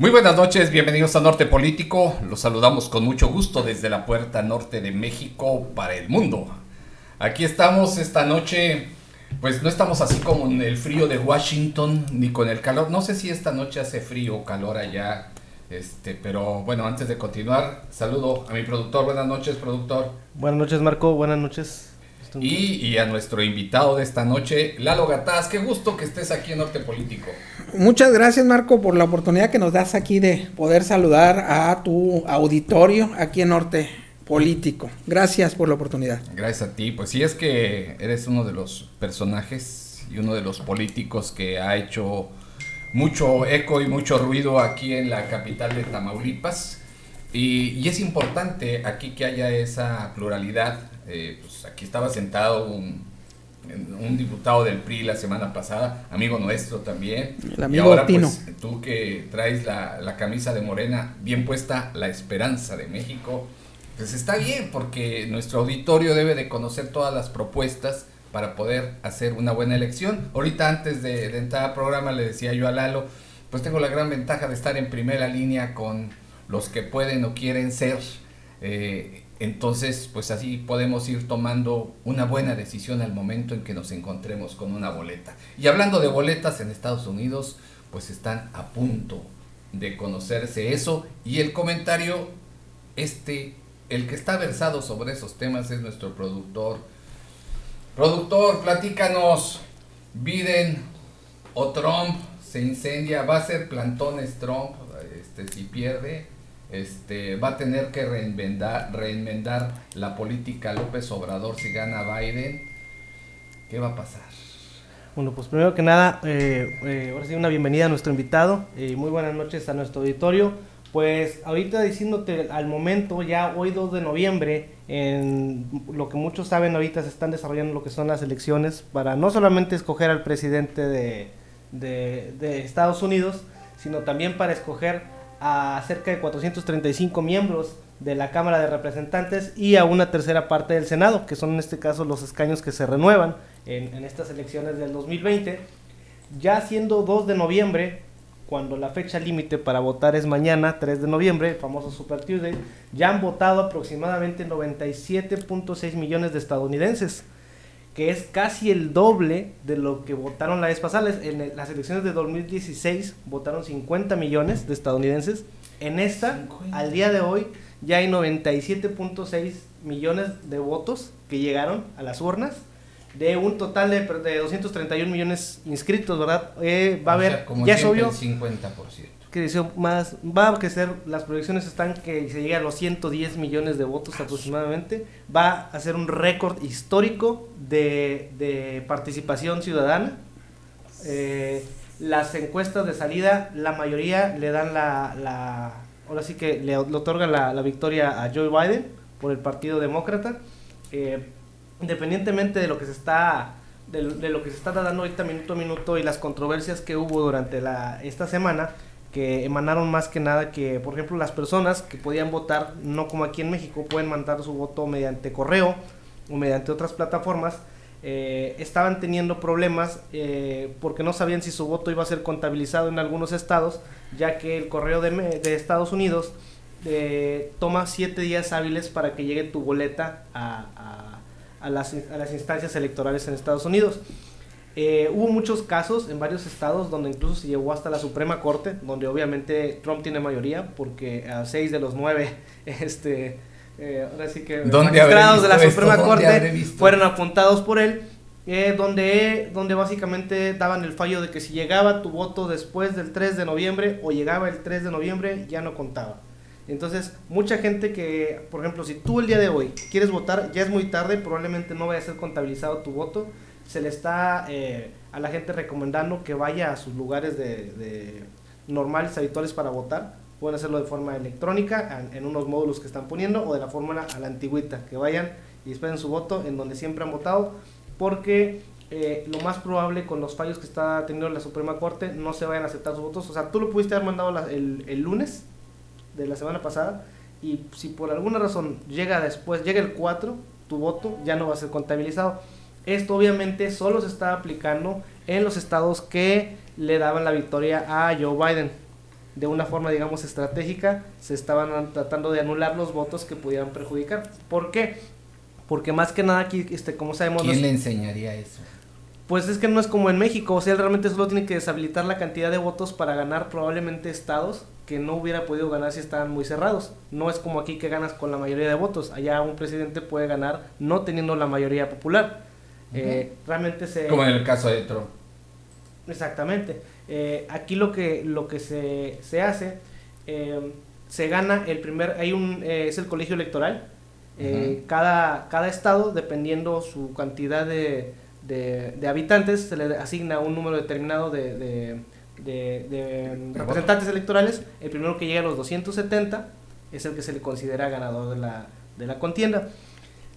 Muy buenas noches, bienvenidos a Norte Político. Los saludamos con mucho gusto desde la puerta norte de México para el mundo. Aquí estamos esta noche, pues no estamos así como en el frío de Washington ni con el calor. No sé si esta noche hace frío o calor allá, este, pero bueno, antes de continuar, saludo a mi productor. Buenas noches, productor. Buenas noches, Marco. Buenas noches. Y, y, a nuestro invitado de esta noche, Lalo Gataz. Qué gusto que estés aquí en Norte Político. Muchas gracias, Marco, por la oportunidad que nos das aquí de poder saludar a tu auditorio aquí en Norte Político. Gracias por la oportunidad. Gracias a ti. Pues sí, es que eres uno de los personajes y uno de los políticos que ha hecho mucho eco y mucho ruido aquí en la capital de Tamaulipas. Y, y es importante aquí que haya esa pluralidad eh, pues aquí estaba sentado un, un, diputado del PRI la semana pasada, amigo nuestro también. El amigo y ahora, Pues, tú que traes la, la, camisa de Morena bien puesta, la esperanza de México, pues está bien, porque nuestro auditorio debe de conocer todas las propuestas para poder hacer una buena elección. Ahorita antes de, de entrar al programa le decía yo a Lalo, pues tengo la gran ventaja de estar en primera línea con los que pueden o quieren ser. Eh, entonces, pues así podemos ir tomando una buena decisión al momento en que nos encontremos con una boleta. Y hablando de boletas en Estados Unidos, pues están a punto de conocerse eso. Y el comentario, este, el que está versado sobre esos temas es nuestro productor. Productor, platícanos, Biden o Trump se incendia, va a ser plantones Trump, este, si pierde este, va a tener que reinventar, reinventar la política López Obrador si gana Biden. ¿Qué va a pasar? Bueno, pues primero que nada, eh, eh, ahora sí una bienvenida a nuestro invitado y muy buenas noches a nuestro auditorio. Pues ahorita diciéndote al momento, ya hoy 2 de noviembre, en lo que muchos saben ahorita se están desarrollando lo que son las elecciones para no solamente escoger al presidente de, de, de Estados Unidos, sino también para escoger a cerca de 435 miembros de la Cámara de Representantes y a una tercera parte del Senado, que son en este caso los escaños que se renuevan en, estas elecciones del 2020. Ya siendo 2 de noviembre, cuando la fecha límite para votar es mañana, 3 de noviembre, el famoso Super Tuesday, ya han votado aproximadamente 97.6 millones de estadounidenses que es casi el doble de lo que votaron la vez pasada. En las elecciones de 2016 votaron 50 millones de estadounidenses. En esta, al día de hoy, ya hay 97.6 millones de votos que llegaron a las urnas. De un total de, de 231 millones inscritos, ¿verdad? Eh, va a haber, ya es obvio, el 50% creció más, va a crecer, las proyecciones están que se llegue a los 110 millones de votos aproximadamente, va a ser un récord histórico de, de participación ciudadana. Eh, las encuestas de salida, la mayoría le dan la, la ahora sí que le, le otorgan la, la, victoria a Joe Biden por el Partido Demócrata. Eh, independientemente de lo que se está de, de, lo que se está dando ahorita minuto a minuto y las controversias que hubo durante la, esta semana, que emanaron más que nada que, por ejemplo, las personas que podían votar, no como aquí en México, pueden mandar su voto mediante correo o mediante otras plataformas, eh, estaban teniendo problemas eh, porque no sabían si su voto iba a ser contabilizado en algunos estados, ya que el correo de, de Estados Unidos eh, toma siete días hábiles para que llegue tu boleta a, a, a, las, a las instancias electorales en Estados Unidos. Eh, hubo muchos casos en varios estados donde incluso se llevó hasta la Suprema Corte, donde obviamente Trump tiene mayoría, porque a seis de los nueve, este, eh, ahora sí que magistrados de la Suprema esto? Corte fueron apuntados por él, eh, donde, donde básicamente daban el fallo de que si llegaba tu voto después del 3 de noviembre o llegaba el 3 de noviembre, ya no contaba. Entonces, mucha gente que, por ejemplo, si tú el día de hoy quieres votar, ya es muy tarde, probablemente no vaya a ser contabilizado tu voto se le está eh, a la gente recomendando que vaya a sus lugares de, normales, habituales para votar. Pueden hacerlo de forma electrónica en, unos módulos que están poniendo o de la forma a la antigüita, que vayan y esperen su voto en donde siempre han votado, porque eh, lo más probable con los fallos que está teniendo la Suprema Corte no se vayan a aceptar sus votos. O sea, tú lo pudiste haber mandado el, el lunes de la semana pasada y si por alguna razón llega después, llega el 4, tu voto ya no va a ser contabilizado. Esto obviamente solo se está aplicando en los estados que le daban la victoria a Joe Biden. de una forma, digamos, estratégica, se estaban tratando de anular los votos que pudieran perjudicar. ¿Por qué? Porque más que nada aquí, este, como sabemos... ¿Quién le enseñaría eso? Pues es que no es como en México, o sea, él realmente solo tiene que deshabilitar la cantidad de votos para ganar probablemente estados que no hubiera podido ganar si estaban muy cerrados. No es como aquí que ganas con la mayoría de votos. Allá un presidente puede ganar no teniendo la mayoría popular. Eh, realmente se... Como en el caso de Trump. Exactamente. Eh, aquí lo que, lo que se, se hace, eh, se gana el primer, hay un, es el colegio electoral. cada, cada estado, dependiendo su cantidad de, de, habitantes, se le asigna un número determinado de de, representantes electorales, el primero que llega a los 270 es el que se le considera ganador de la, de la contienda.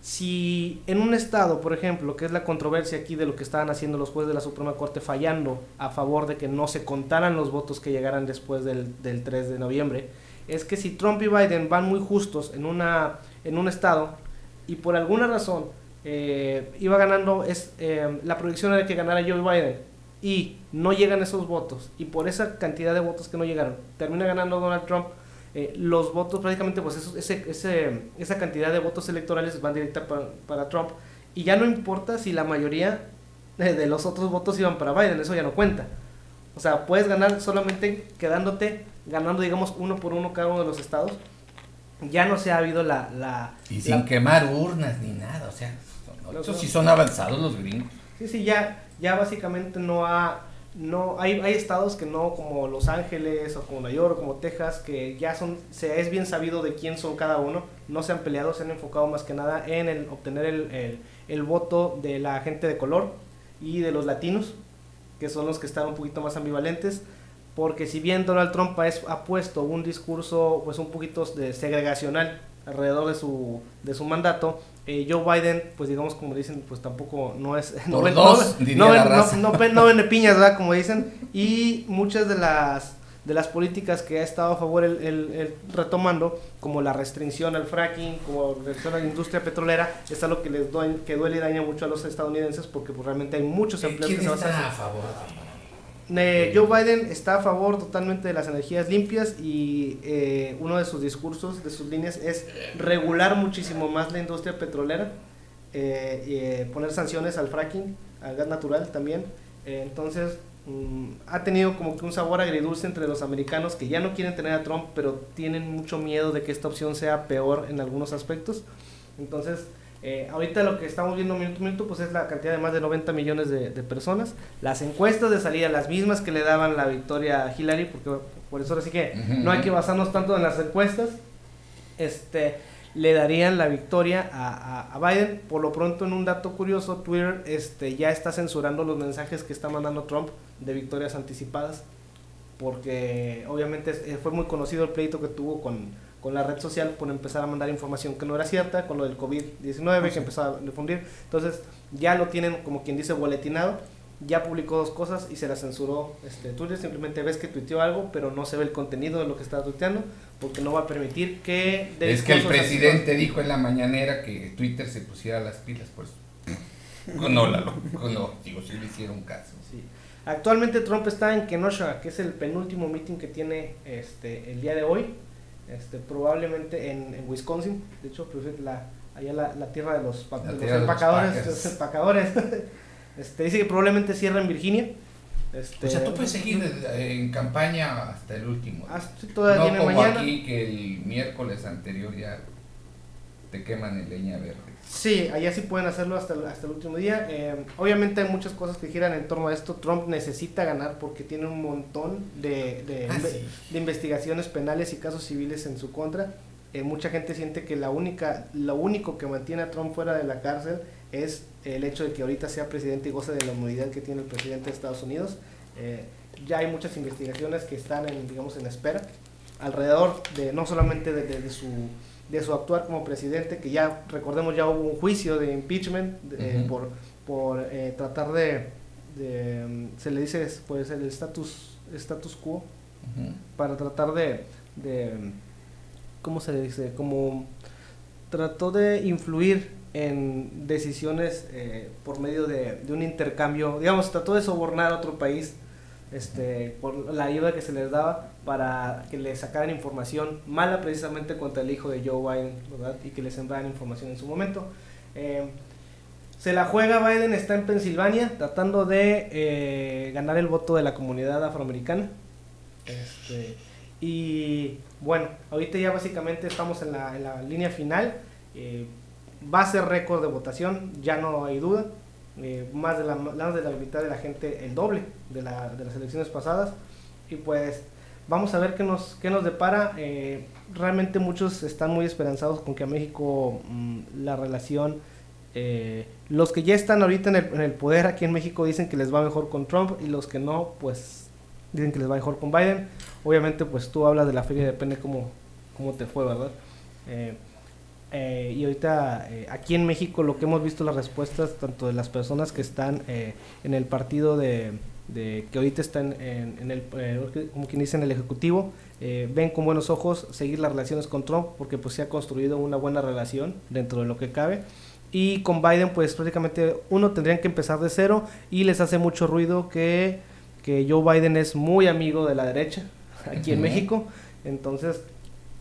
Si en un estado, por ejemplo, que es la controversia aquí de lo que estaban haciendo los jueces de la Suprema Corte fallando a favor de que no se contaran los votos que llegaran después del, del 3 de noviembre, es que si Trump y Biden van muy justos en, una, en un estado y por alguna razón eh, iba ganando, es, eh, la proyección era que ganara Joe Biden y no llegan esos votos, y por esa cantidad de votos que no llegaron, termina ganando Donald Trump, eh, los votos prácticamente, pues ese, ese, esa cantidad de votos electorales van directa para, Trump, y ya no importa si la mayoría de los otros votos iban para Biden, eso ya no cuenta. O sea, puedes ganar solamente quedándote, ganando digamos uno por uno cada uno de los estados. Ya no se ha habido la... la y sin quemar urnas ni nada, o sea, eso sí son avanzados los gringos. Sí, sí, ya, ya básicamente no ha no hay, hay estados que no como Los Ángeles o como Nueva York o como Texas que ya son se es bien sabido de quién son cada uno no se han peleado se han enfocado más que nada en el, obtener el, el, voto de la gente de color y de los latinos que son los que están un poquito más ambivalentes porque si bien Donald Trump ha, ha puesto un discurso pues un poquito de segregacional alrededor de su de su mandato eh, Joe Biden, pues digamos como dicen, pues tampoco no es... No, ven, dos, no, vende piñas, ¿verdad? Como dicen. Y muchas de las de las políticas que ha estado a favor el, retomando, como la restricción al fracking, como la restricción a la industria petrolera, es algo que les duele, que duele y daña mucho a los estadounidenses porque pues, realmente hay muchos empleos que se está a favor? Joe Biden está a favor totalmente de las energías limpias y eh, uno de sus discursos, de sus líneas, es regular muchísimo más la industria petrolera, eh, y, eh, poner sanciones al fracking, al gas natural también. entonces, mm, ha tenido como que un sabor agridulce entre los americanos que ya no quieren tener a Trump, pero tienen mucho miedo de que esta opción sea peor en algunos aspectos. Entonces, eh, ahorita lo que estamos viendo minuto a minuto pues es la cantidad de más de 90 millones de, personas. Las encuestas de salida, las mismas que le daban la victoria a Hillary, porque por eso ahora sí que no hay que basarnos tanto en las encuestas, este, le darían la victoria a, Biden. Por lo pronto, en un dato curioso, Twitter este, ya está censurando los mensajes que está mandando Trump de victorias anticipadas, porque obviamente fue muy conocido el pleito que tuvo con con la red social por empezar a mandar información que no era cierta, con lo del COVID-19 que empezó a difundir. Entonces ya lo tienen como quien dice boletinado, ya publicó dos cosas y se la censuró este, Twitter, simplemente ves que tuiteó algo, pero no se ve el contenido de lo que está tuiteando, porque no va a permitir que... Es que el presidente dijo en la mañanera que Twitter se pusiera las pilas, pues... No, la, no, digo, si le hicieron caso. Sí. Actualmente Trump está en Kenosha, que es el penúltimo meeting que tiene este, el día de hoy este, probablemente en, Wisconsin, de hecho, pues, la, allá la, la tierra de los, empacadores, los empacadores. este, dice que probablemente cierra en Virginia. Este, o sea, tú puedes seguir en campaña hasta el último. Hasta todavía no como aquí que el miércoles anterior ya te queman en leña verde. Sí, allá sí pueden hacerlo hasta el, hasta el último día. Eh, obviamente hay muchas cosas que giran en torno a esto. Trump necesita ganar porque tiene un montón de, de, ah, investigaciones penales y casos civiles en su contra. Eh, mucha gente siente que la única, lo único que mantiene a Trump fuera de la cárcel es el hecho de que ahorita sea presidente y goce de la inmunidad que tiene el presidente de Estados Unidos. Eh, ya hay muchas investigaciones que están en, digamos, en espera alrededor de no solamente de su de su actuar como presidente, que ya recordemos ya hubo un juicio de impeachment eh, por, por eh, tratar de, se le dice pues el status, status quo, para tratar de, de, ¿cómo se le dice? Como trató de influir en decisiones eh, por medio de, de, un intercambio, digamos, trató de sobornar a otro país este, por la ayuda que se les daba para que les sacaran información mala precisamente contra el hijo de Joe Biden. Y que les enviaran información en su momento. Eh, se la juega Biden, está en Pensilvania tratando de eh, ganar el voto de la comunidad afroamericana. Este, y bueno, ahorita ya básicamente estamos en la, en la línea final. Eh, va a ser récord de votación, ya no hay duda. Eh, más, de la, más de la mitad de la gente, el doble de, la, de las elecciones pasadas. Y pues vamos a ver qué nos, qué nos depara. Eh, realmente muchos están muy esperanzados con que a México mm, la relación... Eh, los que ya están ahorita en el, en el poder aquí en México dicen que les va mejor con Trump y los que no, pues dicen que les va mejor con Biden. Obviamente, pues tú hablas de la feria, depende cómo, cómo te fue, ¿verdad? Eh, eh, y ahorita eh, aquí en México lo que hemos visto las respuestas tanto de las personas que están eh, en el partido de, de que ahorita están en, en el eh, como quien dice en el ejecutivo eh, ven con buenos ojos seguir las relaciones con Trump porque pues se ha construido una buena relación dentro de lo que cabe. Y con Biden pues prácticamente uno tendrían que empezar de cero y les hace mucho ruido que, que Joe Biden es muy amigo de la derecha aquí en. México. Entonces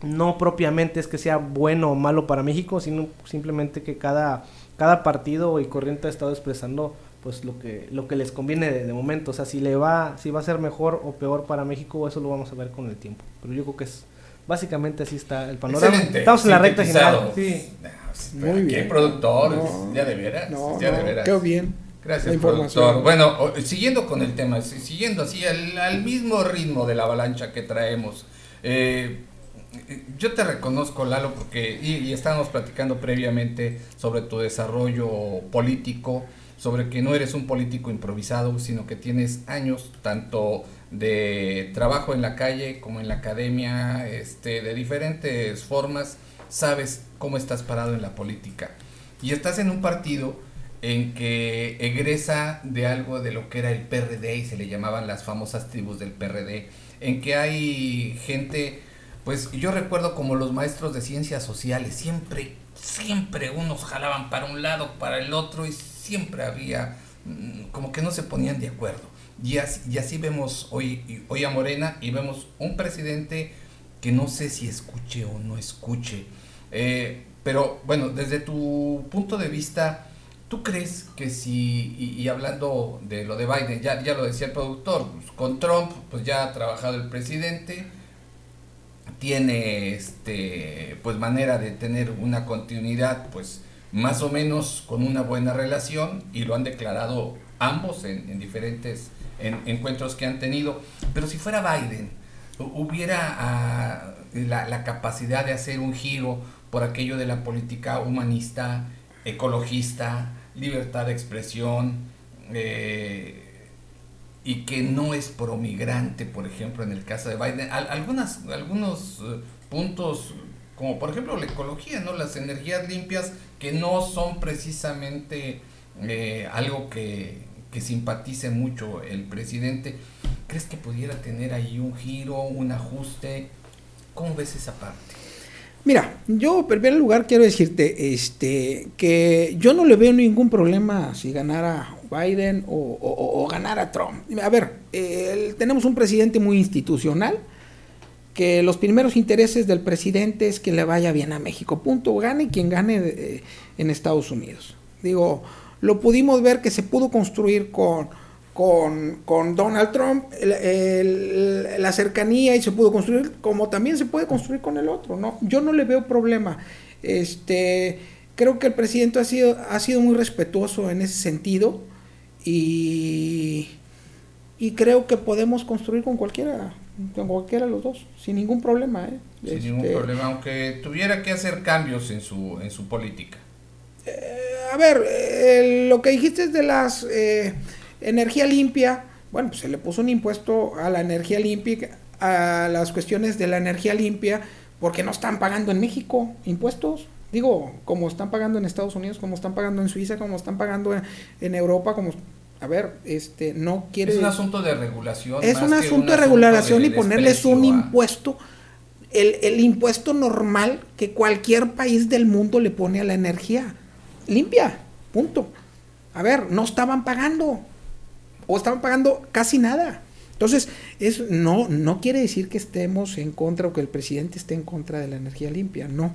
no propiamente es que sea bueno o malo para México, sino simplemente que cada, cada partido y corriente ha estado expresando pues lo que lo que les conviene de, de momento, o sea, si le va si va a ser mejor o peor para México, eso lo vamos a ver con el tiempo. Pero yo creo que es básicamente así está el panorama. Excelente, Estamos en la recta final. Sí. No, sí, Muy ¿Qué bien. productor? No, ya de veras. No, ya no, de veras. qué bien. Gracias, productor. Bueno, siguiendo con el tema, si- siguiendo así al, al mismo ritmo de la avalancha que traemos. eh, yo te reconozco, Lalo, porque y, y estábamos platicando previamente sobre tu desarrollo político, sobre que no eres un político improvisado, sino que tienes años tanto de trabajo en la calle como en la academia, este, de diferentes formas, sabes cómo estás parado en la política. Y estás en un partido en que egresa de algo de lo que era el PRD y se le llamaban las famosas tribus del PRD, en que hay gente, pues yo recuerdo como los maestros de ciencias sociales, siempre, siempre unos jalaban para un lado, para el otro y siempre había mm, como que no se ponían de acuerdo. Y así, y así vemos hoy, hoy a Morena y vemos un presidente que no sé si escuche o no escuche. Eh, pero bueno, desde tu punto de vista, ¿tú crees que si, y, hablando de lo de Biden, ya, ya lo decía el productor, pues, con Trump pues ya ha trabajado el presidente, tiene este pues manera de tener una continuidad pues más o menos con una buena relación y lo han declarado ambos en, en diferentes en- encuentros que han tenido. Pero si fuera Biden hu- hubiera ah, la, la capacidad de hacer un giro por aquello de la política humanista ecologista libertad de expresión eh, y que no es promigrante, por ejemplo, en el caso de Biden. Al- algunas, algunos eh, puntos, como por ejemplo la ecología, ¿no? Las energías limpias que no son precisamente eh, algo que, que simpatice mucho el presidente. ¿Crees que pudiera tener ahí un giro, un ajuste? ¿Cómo ves esa parte? Mira, yo en primer lugar quiero decirte este, que yo no le veo ningún problema si ganara Biden o, o ganara Trump. A ver, tenemos un presidente muy institucional, que los primeros intereses del presidente es que le vaya bien a México. Punto, gane quien gane eh, en Estados Unidos. Digo, lo pudimos ver que se pudo construir con, con, con Donald Trump, la cercanía y se pudo construir como también se puede construir con el otro, ¿no? Yo no le veo problema. Este, creo que el presidente ha sido, ha sido muy respetuoso en ese sentido y, y creo que podemos construir con cualquiera, con cualquiera de los dos, sin ningún problema, ¿eh? Sin Este, ningún problema, aunque tuviera que hacer cambios en su, en su política. Eh, a ver, eh, lo que dijiste de las eh, energía limpia, bueno, pues se le puso un impuesto a la energía limpia, a las cuestiones de la energía limpia, porque no están pagando en México impuestos. Digo, como están pagando en Estados Unidos, como están pagando en Suiza, como están pagando en, en Europa, como... A ver, este, no quiere... Es un asunto de regulación. Es más un que asunto de regulación de y ponerles un a- impuesto, el, el impuesto normal que cualquier país del mundo le pone a la energía limpia, punto. A ver, no estaban pagando, o estaban pagando casi nada. Entonces, eso no, no quiere decir que estemos en contra o que el presidente esté en contra de la energía limpia, no.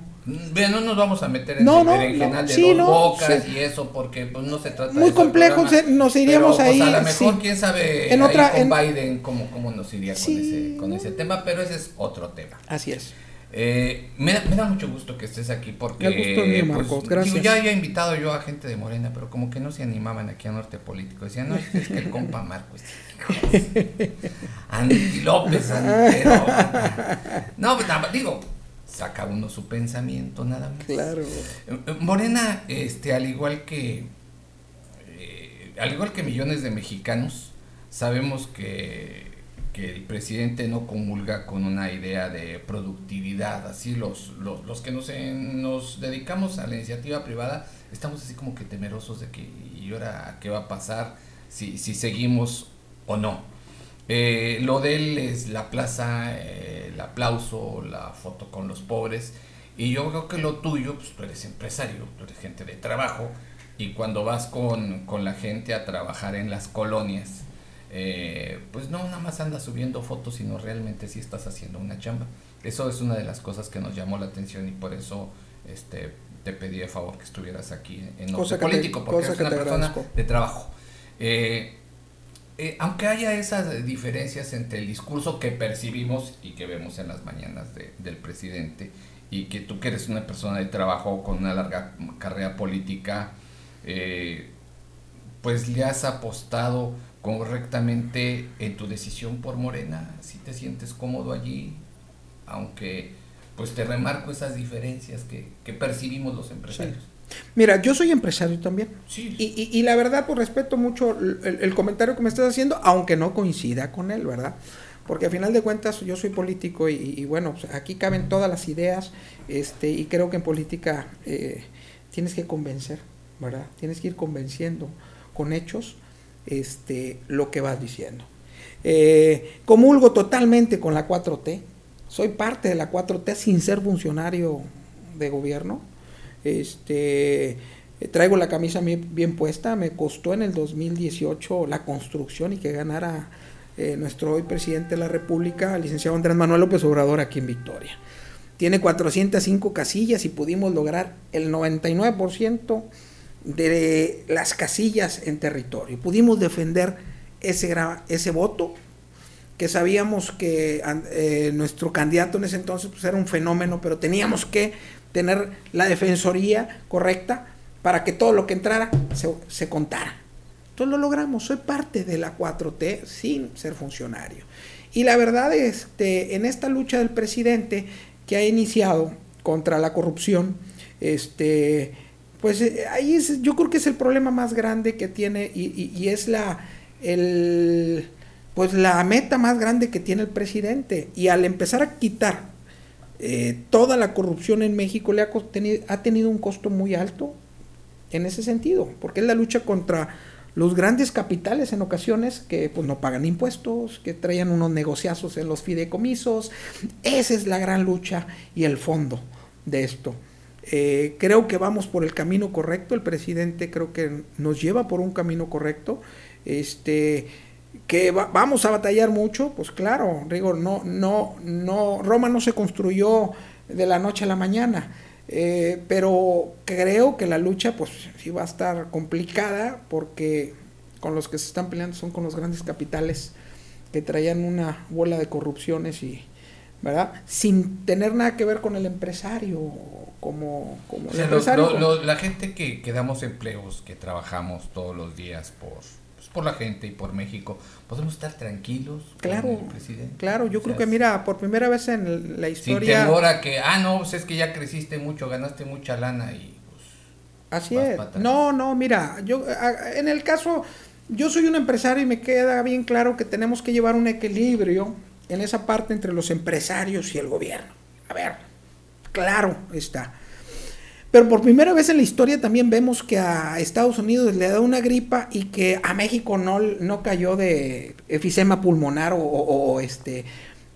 Bien, no nos vamos a meter en No, no, de sí, dos no, bocas sí. y eso, porque pues no se trata de Muy el complejo, programa. se- nos iríamos Pero, pues, ahí, a lo mejor, sí. quién sabe, En ahí otra- con en- Biden, cómo, cómo nos iría con, ese, con ese tema, pero ese es otro tema. Así es. Eh, me, da, me da mucho gusto que estés aquí porque El gusto pues, Marcos, gracias. digo, ya había invitado yo a gente de Morena, pero como que no se animaban aquí a Norte Político. Decían, no, es que, el compa Marcos. Anti López, antero. No, pues, nada, digo, saca uno su pensamiento nada más. Claro. Morena, este, al igual que eh, al igual que millones de mexicanos, sabemos que, que el presidente no comulga con una idea de productividad. Así los, los, los que nos, en- nos dedicamos a la iniciativa privada estamos así como que temerosos de que y ahora qué va a pasar si, si seguimos o no. Eh, lo de él es la plaza, eh, el aplauso, la foto con los pobres. Y yo creo que lo tuyo, pues tú eres empresario, tú eres gente de trabajo. Y cuando vas con, con la gente a trabajar en las colonias, eh, pues no nada más andas subiendo fotos, sino realmente sí estás haciendo una chamba. Eso es una de las cosas que nos llamó la atención y por eso este, te pedí de favor que estuvieras aquí en Norte te- Político, porque eres una persona agradezco. de trabajo. Eh, eh, aunque haya esas diferencias entre el discurso que percibimos y que vemos en las mañanas de- del presidente, y que tú que eres una persona de trabajo con una larga carrera política, eh, pues le has apostado correctamente en tu decisión por Morena, si te sientes cómodo allí, aunque pues te remarco esas diferencias que, que percibimos los empresarios. Mira, yo soy empresario también. Sí. Y, y- y la verdad, pues respeto mucho el, el- el comentario que me estás haciendo, aunque no coincida con él, ¿verdad? Porque a final de cuentas yo soy político y, y bueno, pues, aquí caben todas las ideas este, y creo que en política eh, tienes que convencer, ¿verdad? Tienes que ir convenciendo con hechos este, lo que vas diciendo. Eh, comulgo totalmente con la 4T, soy parte de la 4T sin ser funcionario de gobierno. Este, traigo la camisa bien puesta, me costó en el 2018 la construcción y que ganara eh, nuestro hoy presidente de la República, el licenciado Andrés Manuel López Obrador aquí en Victoria. Tiene 405 casillas y pudimos lograr el 99% de las casillas en territorio. Pudimos defender ese, ese voto que sabíamos que eh, nuestro candidato en ese entonces pues, era un fenómeno, pero teníamos que tener la defensoría correcta para que todo lo que entrara se, se contara. Entonces lo logramos, soy parte de la 4T sin ser funcionario. Y la verdad, este, en esta lucha del presidente que ha iniciado contra la corrupción, este, pues eh, ahí es, yo creo que es el problema más grande que tiene y, es la, el, pues la meta más grande que tiene el presidente. Y al empezar a quitar eh, toda la corrupción en México le ha, cos- teni- ha tenido un costo muy alto en ese sentido, porque es la lucha contra los grandes capitales en ocasiones que pues no pagan impuestos, que traían unos negociazos en los fideicomisos. Esa es la gran lucha y el fondo de esto. Eh, creo que vamos por el camino correcto, el presidente creo que nos lleva por un camino correcto. Este, que va- vamos a batallar mucho, pues claro, digo, no, no, no, Roma no se construyó de la noche a la mañana, eh, pero creo que la lucha, pues sí va a estar complicada porque con los que se están peleando son con los grandes capitales que traían una bola de corrupciones y, ¿verdad? Sin tener nada que ver con el empresario, como, como O sea, empresario. lo- lo- la gente que, que damos empleos, que trabajamos todos los días por, pues, por la gente y por México, podemos estar tranquilos con Claro, el presidente. claro, yo O creo que mira, por primera vez en la Sin historia... temor a que, ah, no, pues es que ya creciste mucho, ganaste mucha lana y pues... Así es. No, no, mira, yo en el caso, yo soy un empresario y me queda bien claro que tenemos que llevar un equilibrio en esa parte entre los empresarios y el gobierno. A ver, claro está. Pero por primera vez en la historia también vemos que a Estados Unidos le da una gripa y que a México no, no cayó de efisema pulmonar o, este,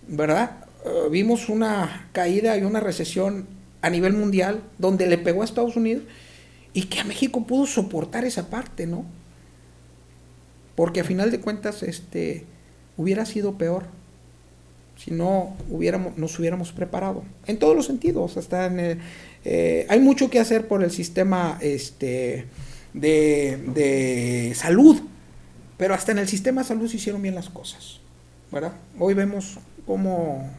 ¿verdad? Eh, vimos una caída y una recesión a nivel mundial donde le pegó a Estados Unidos y que a México pudo soportar esa parte, ¿no? Porque a final de cuentas, este, hubiera sido peor si no hubiéramos, nos hubiéramos preparado. En todos los sentidos. Hasta en, eh, hay mucho que hacer por el sistema este, de, de, salud. Pero hasta en el sistema de salud se hicieron bien las cosas. ¿verdad? Hoy vemos cómo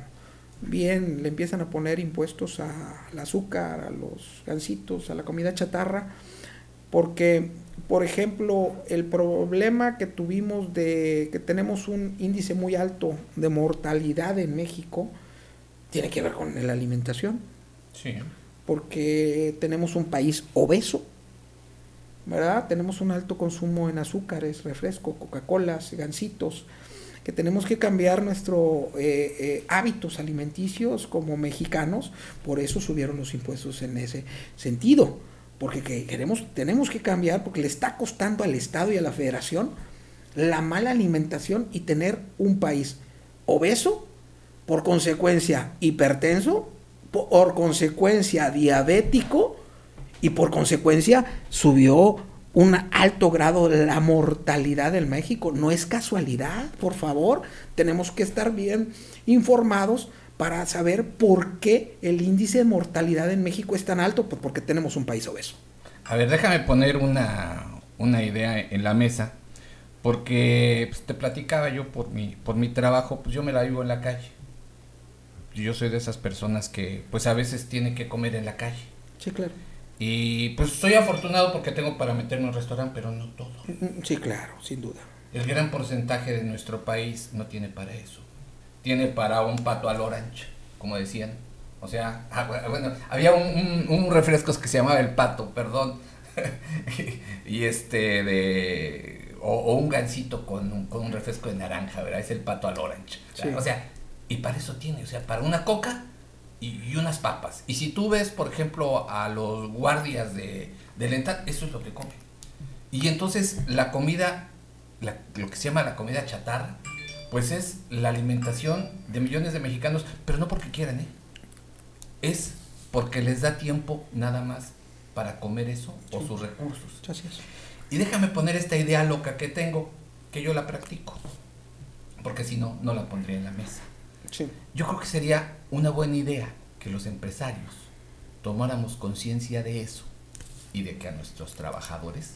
bien le empiezan a poner impuestos al azúcar, a los gansitos, a la comida chatarra, porque, por ejemplo, el problema que tuvimos de que tenemos un índice muy alto de mortalidad en México, tiene que ver con la alimentación. Sí. Porque tenemos un país obeso, ¿verdad? Tenemos un alto consumo en azúcares, refresco, Coca-Colas, gansitos, que tenemos que cambiar nuestros eh, eh, hábitos alimenticios como mexicanos, por eso subieron los impuestos en ese sentido, porque queremos, tenemos que cambiar porque le está costando al Estado y a la Federación la mala alimentación y tener un país obeso, por consecuencia hipertenso, por consecuencia diabético y por consecuencia subió un alto grado la mortalidad en México. No es casualidad, por favor. Tenemos que estar bien informados para saber por qué el índice de mortalidad en México es tan alto, pues porque tenemos un país obeso. A ver, déjame poner una, una idea en la mesa, porque pues, te platicaba yo por mi, por mi trabajo, pues yo me la vivo en la calle. Yo soy de esas personas que pues a veces tiene que comer en la calle. Sí, claro. Y pues soy afortunado porque tengo para meterme en un restaurante, pero no todo. Mm, sí, claro, sin duda. El gran porcentaje de nuestro país no tiene para eso. Tiene para un pato al orange, como decían. O sea, ah, bueno, había un, un, refresco que se llamaba el pato, perdón. y, este de... O, un gansito con un, con un refresco de naranja, ¿verdad? Es el pato al orange. O sea, y para eso tiene, o sea, para una coca y, unas papas. Y si tú ves, por ejemplo, a los guardias de, del ENTAD, eso es lo que comen. Y entonces la comida, lo que se llama la comida chatarra, pues es la alimentación de millones de mexicanos, pero no porque quieran, ¿eh? Es porque les da tiempo nada más para comer eso o sus recursos. Y déjame poner esta idea loca que tengo, que yo la practico, porque si no, no la pondría en la mesa. Yo creo que sería una buena idea que los empresarios tomáramos conciencia de eso y de que a nuestros trabajadores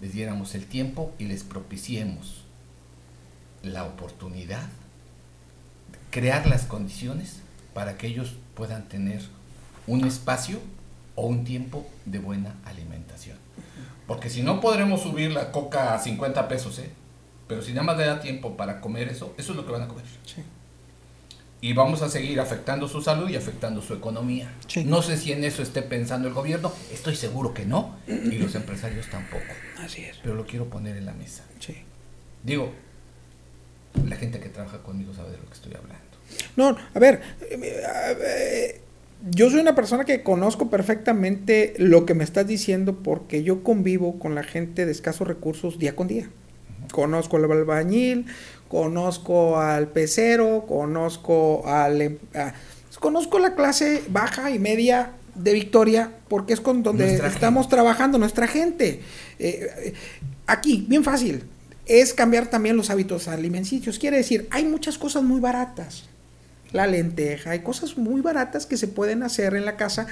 les diéramos el tiempo y les propiciemos la oportunidad, crear las condiciones para que ellos puedan tener un espacio o un tiempo de buena alimentación. Porque si no podremos subir la coca a 50 pesos, ¿eh? pero si nada más le da tiempo para comer eso, eso es lo que van a comer. Sí y vamos a seguir afectando su salud y afectando su economía. No sé si en eso esté pensando el gobierno, estoy seguro que no, y los empresarios tampoco. Así es. Pero lo quiero poner en la mesa. Sí. Digo, la gente que trabaja conmigo sabe de lo que estoy hablando. No, a ver, eh, yo soy una persona que conozco perfectamente lo que me estás diciendo porque yo convivo con la gente de escasos recursos día con día. Conozco al albañil, conozco al pecero, conozco al... Em, conozco la clase baja y media de Victoria porque es con donde estamos trabajando nuestra gente. Eh, aquí, bien fácil, es cambiar también los hábitos alimenticios. Quiere decir, hay muchas cosas muy baratas. La lenteja, hay cosas muy baratas que se pueden hacer en la casa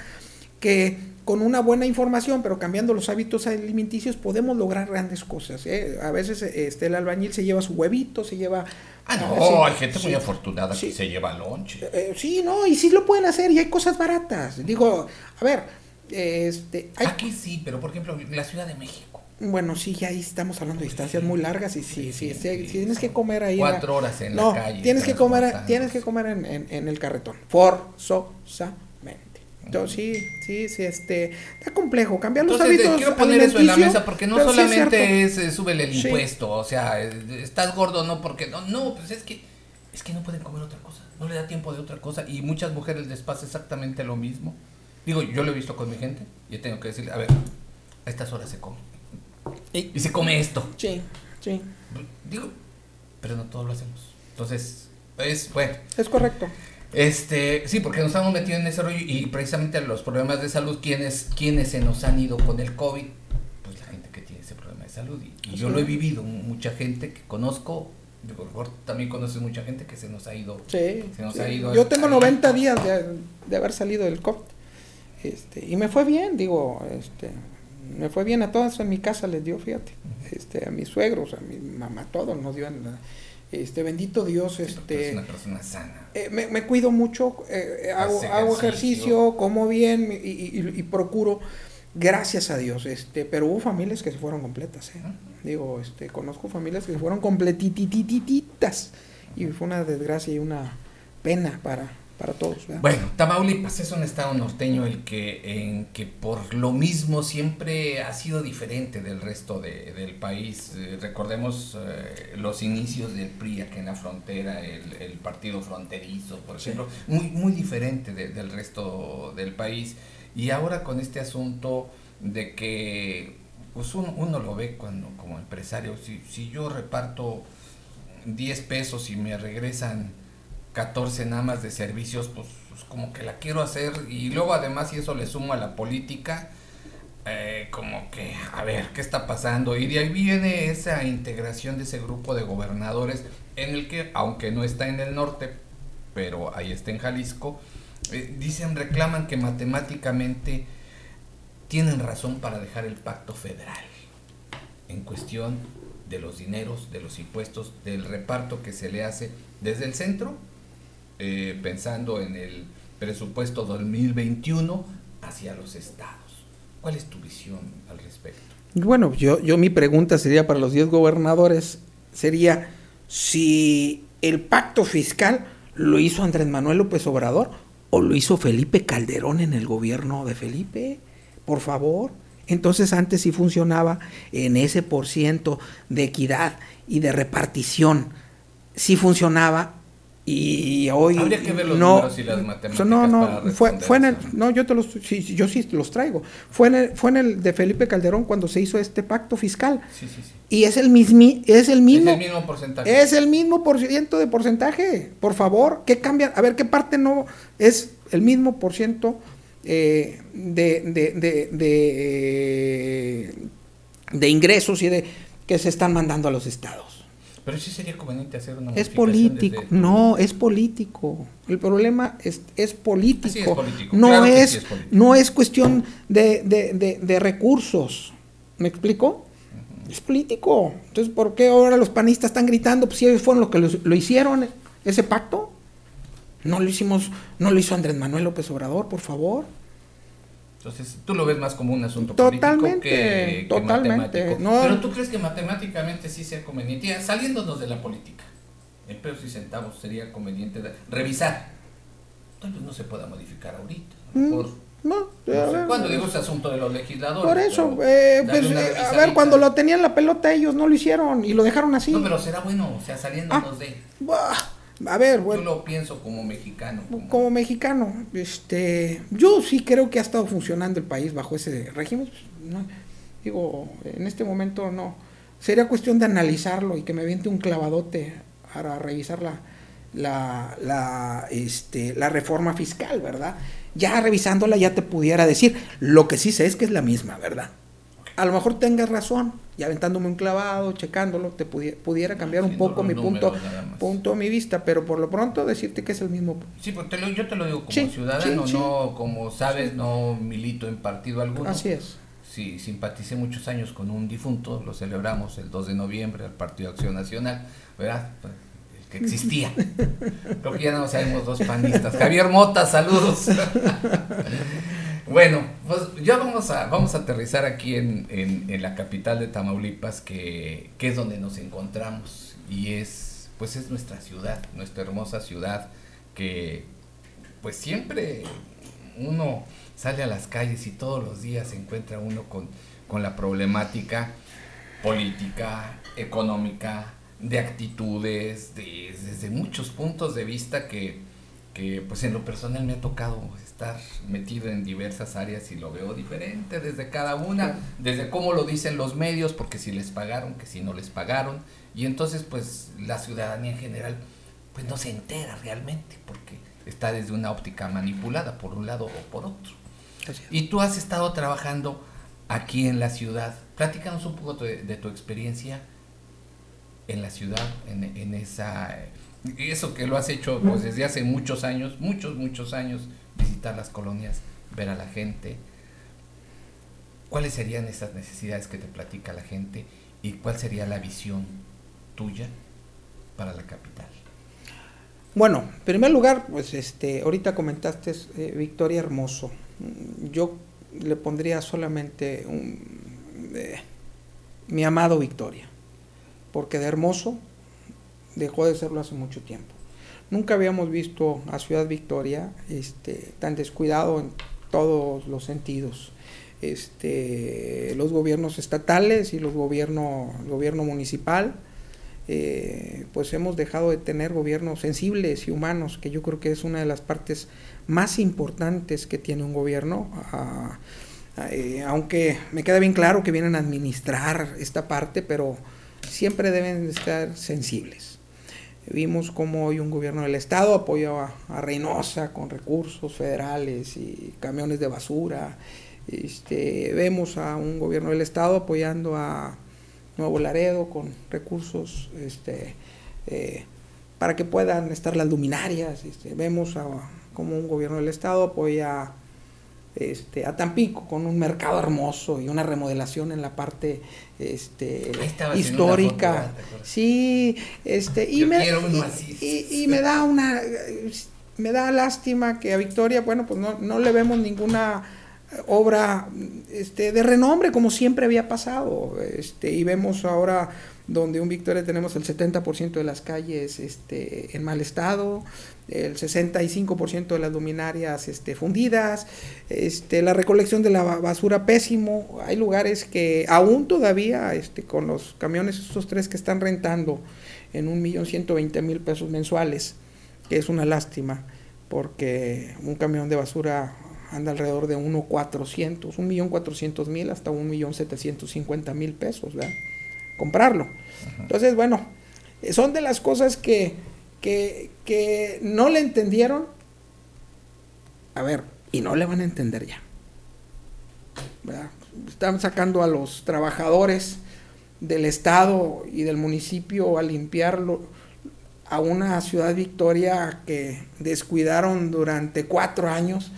que con una buena información, pero cambiando los hábitos alimenticios, podemos lograr grandes cosas. ¿eh? A veces este, el albañil se lleva su huevito, se lleva... Ah, no, hay gente muy afortunada que se lleva lonche. Eh, sí, no, y sí lo pueden hacer, y hay cosas baratas. Digo, a ver, este... Aquí sí, pero por ejemplo, la Ciudad de México. Bueno, sí, ya ahí estamos hablando de distancias muy largas y sí, sí, sí, tienes que comer ahí. Cuatro horas en la calle. Tienes que comer, tienes que comer en, en, en el carretón. Forzosa sí, sí, sí, este, está complejo. Cambiar los Entonces, hábitos. Quiero poner eso en la mesa porque no solamente es, es súbele el impuesto, o sea, estás gordo no porque no, no, pues es que es que no pueden comer otra cosa, no le da tiempo de otra cosa y muchas mujeres les pasa exactamente lo mismo. Digo, yo lo he visto con mi gente y tengo que decirle, a ver, a estas horas se come. Y, y se come esto. Sí, sí. Digo, pero no todos lo hacemos. Entonces, es bueno. Es correcto. Este, sí, porque nos estamos metiendo en ese rollo y precisamente los problemas de salud, ¿quiénes, quiénes se nos han ido con el COVID? Pues la gente que tiene ese problema de salud. Y, yo lo he vivido, mucha gente que conozco también conoces mucha gente que se nos ha ido. Sí, se nos sí. ha ido Yo tengo ahí. 90 días de, de haber salido del COVID. Este, y me fue bien, digo, este, me fue bien a todas en mi casa les dio, fíjate, este, a mis suegros, a mi mamá, a todos nos dio, en la- este, bendito Dios, este, una persona sana. eh, me, me cuido mucho, eh, hago, Haces hago ejercicio. como bien y, y- y procuro, gracias a Dios, este, pero hubo familias que se fueron completas, ¿eh? Digo, este, conozco familias que se fueron completitititas y fue una desgracia y una pena para, para todos. ¿verdad? Bueno, Tamaulipas es un estado norteño el que, en que por lo mismo siempre ha sido diferente del resto de- del país. Eh, recordemos eh, los inicios del PRI aquí en la frontera, el, el partido fronterizo, por Sí. ejemplo, muy, muy diferente de- del resto del país. Y ahora con este asunto de que pues uno, uno lo ve cuando como empresario, si, si yo reparto 10 pesos y me regresan 14 nada más de servicios, pues, pues, como que la quiero hacer. Y luego además si eso le sumo a la política, eh, como que a ver qué está pasando y de ahí viene esa integración de ese grupo de gobernadores en el que aunque no está en el norte, pero ahí está en Jalisco, eh, dicen, reclaman que matemáticamente tienen razón para dejar el pacto federal en cuestión de los dineros, de los impuestos, del reparto que se le hace desde el centro, eh, pensando en el presupuesto 2021 hacia los estados. ¿Cuál es tu visión al respecto? Bueno, yo, yo mi pregunta sería para los 10 gobernadores, sería si el pacto fiscal lo hizo Andrés Manuel López Obrador o lo hizo Felipe Calderón en el gobierno de Felipe, por favor. Entonces antes sí funcionaba en ese por ciento de equidad y de repartición, sí funcionaba y hoy Habría que ver los no, números y las matemáticas no, no, para fue, fue en el, no, yo te los, sí, yo sí los traigo. Fue en el, fue en el de Felipe Calderón cuando se hizo este pacto fiscal Sí, sí, sí. y es el mismi, es el mismo, es el mismo porcentaje. es el mismo por ciento de porcentaje. Por favor, ¿qué cambia? A ver, ¿qué parte no es el mismo por ciento eh, de, de, de, de, eh, de ingresos y de que se están mandando a los estados? Pero sí sería conveniente hacer una Es político, desde no, es político. El problema es, es político. Sí, es político, No, claro es, sí es político. no es cuestión de, de- de- de recursos. ¿Me explico? Es político. Entonces, ¿por qué ahora los panistas están gritando? Pues si ellos fueron los que lo hicieron, ese pacto. No lo hicimos, no lo hizo Andrés Manuel López Obrador, por favor. Entonces, tú lo ves más como un asunto Totalmente, político que, que totalmente, matemático. no. Pero tú crees que matemáticamente sí sea conveniente, ya, saliéndonos de la política, en pesos y centavos sería conveniente de- revisar. Tal vez no se pueda modificar ahorita. Mm, No, no sé ver, cuándo digo ese asunto de los legisladores. por eso, eh, pues, eh, a ver, cuando lo tenían la pelota ellos no lo hicieron y lo dejaron así. No, pero será bueno, o sea, saliéndonos de. Buah, A ver, Yo bueno, lo pienso como mexicano. Como, como mexicano, este, yo sí creo que ha estado funcionando el país bajo ese régimen. no, digo, en este momento no. Sería cuestión de analizarlo y que me aviente un clavadote para revisar la, la, la, este, la reforma fiscal, ¿verdad? Ya revisándola ya te pudiera decir. Lo que sí sé es que es la misma, ¿verdad? A lo mejor tengas razón, y aventándome un clavado, checándolo, te pudi- pudiera cambiar un poco mi punto, números punto mi vista, pero por lo pronto decirte que es el mismo Sí, porque te lo- yo te lo digo como Sí, ciudadano, sí, sí. no como sabes, no milito en partido alguno. Así es. Sí, simpaticé muchos años con un difunto, lo celebramos el 2 de noviembre al Partido Acción Nacional, ¿verdad? El que existía. Creo que ya no sabemos dos panistas. Javier Mota, saludos. bueno, pues ya vamos a, vamos a aterrizar aquí en, en- la capital de Tamaulipas, que, que es donde nos encontramos. Y es, pues es nuestra ciudad, nuestra hermosa ciudad, que pues siempre uno sale a las calles y todos los días se encuentra uno con, con la problemática política, económica, de actitudes, de, desde muchos puntos de vista que, que, pues en lo personal me ha tocado estar metido en diversas áreas y lo veo diferente desde cada una, desde cómo lo dicen los medios, porque si les pagaron, que si no les pagaron, y entonces pues la ciudadanía en general pues no se entera realmente, porque está desde una óptica manipulada por un lado o por otro. Y tú has estado trabajando aquí en la ciudad. Platícanos un poco de, de tu experiencia en la ciudad, en, en esa... Eso que lo has hecho pues, desde hace muchos años, muchos, muchos años, visitar las colonias, ver a la gente. ¿Cuáles serían esas necesidades que te platica la gente y cuál sería la visión tuya para la capital? Bueno, en primer lugar, pues este, ahorita comentaste eh, Victoria Hermoso. Yo le pondría solamente un, eh, mi amado Victoria, porque de Hermoso dejó de serlo hace mucho tiempo. Nunca habíamos visto a Ciudad Victoria este, tan descuidado en todos los sentidos. Este, los gobiernos estatales y los gobierno, el gobierno municipal eh, pues hemos dejado de tener gobiernos sensibles y humanos, que yo creo que es una de las partes más importantes que tiene un gobierno. Ah, eh, aunque me queda bien claro que vienen a administrar esta parte, pero siempre deben estar sensibles. Vimos cómo hoy un gobierno del estado apoyaba a Reynosa con recursos federales y camiones de basura. Este, vemos a un gobierno del estado apoyando a Nuevo Laredo con recursos este, eh, para que puedan estar las luminarias. Este, vemos a, como un gobierno del estado apoya este, a Tampico con un mercado hermoso y una remodelación en la parte este, histórica. sí, este, y, me, y, me da una me da lástima que a Victoria, bueno, pues no, no le vemos ninguna obra este, de renombre, como siempre había pasado. Este, y vemos ahora donde un Victoria tenemos el 70% de las calles este, en mal estado, el 65% de las luminarias este, fundidas, este, la recolección de la basura pésimo. Hay lugares que aún todavía este, con los camiones, estos tres que están rentando en un millón ciento veinte mil pesos mensuales, que es una lástima, porque un camión de basura anda alrededor de 1.400, 1.400.000 hasta 1.750.000 pesos, ¿verdad? Comprarlo. Entonces, bueno, son de las cosas que, que, que no le entendieron. A ver, y no le van a entender ya. Están sacando a los trabajadores del Estado y del municipio a limpiarlo a una ciudad victoria que descuidaron durante cuatro años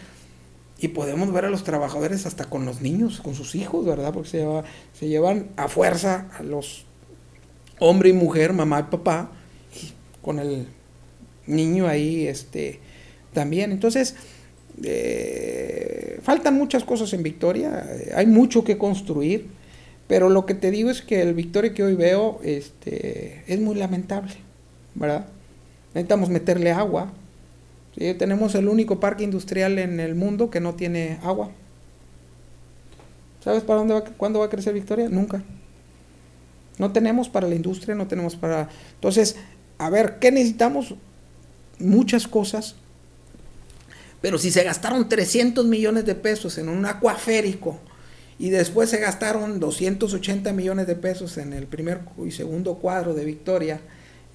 y podemos ver a los trabajadores hasta con los niños, con sus hijos, ¿verdad? Porque se, se llevan a fuerza a los hombre y mujer, mamá y papá, con el niño ahí este, también. Entonces, eh, faltan muchas cosas en Victoria, eh, hay mucho que construir, pero lo que te digo es que el Victoria que hoy veo este, es muy lamentable, ¿verdad? Necesitamos meterle agua, tenemos el único parque industrial en el mundo que no tiene agua. ¿Sabes para dónde va, cuándo va a crecer Victoria? Nunca. No tenemos para la industria, no tenemos para... Entonces, a ver, ¿qué necesitamos? Muchas cosas. Pero si se gastaron 300 millones de pesos en un acuaférico y después se gastaron 280 millones de pesos en el primer y segundo cuadro de Victoria,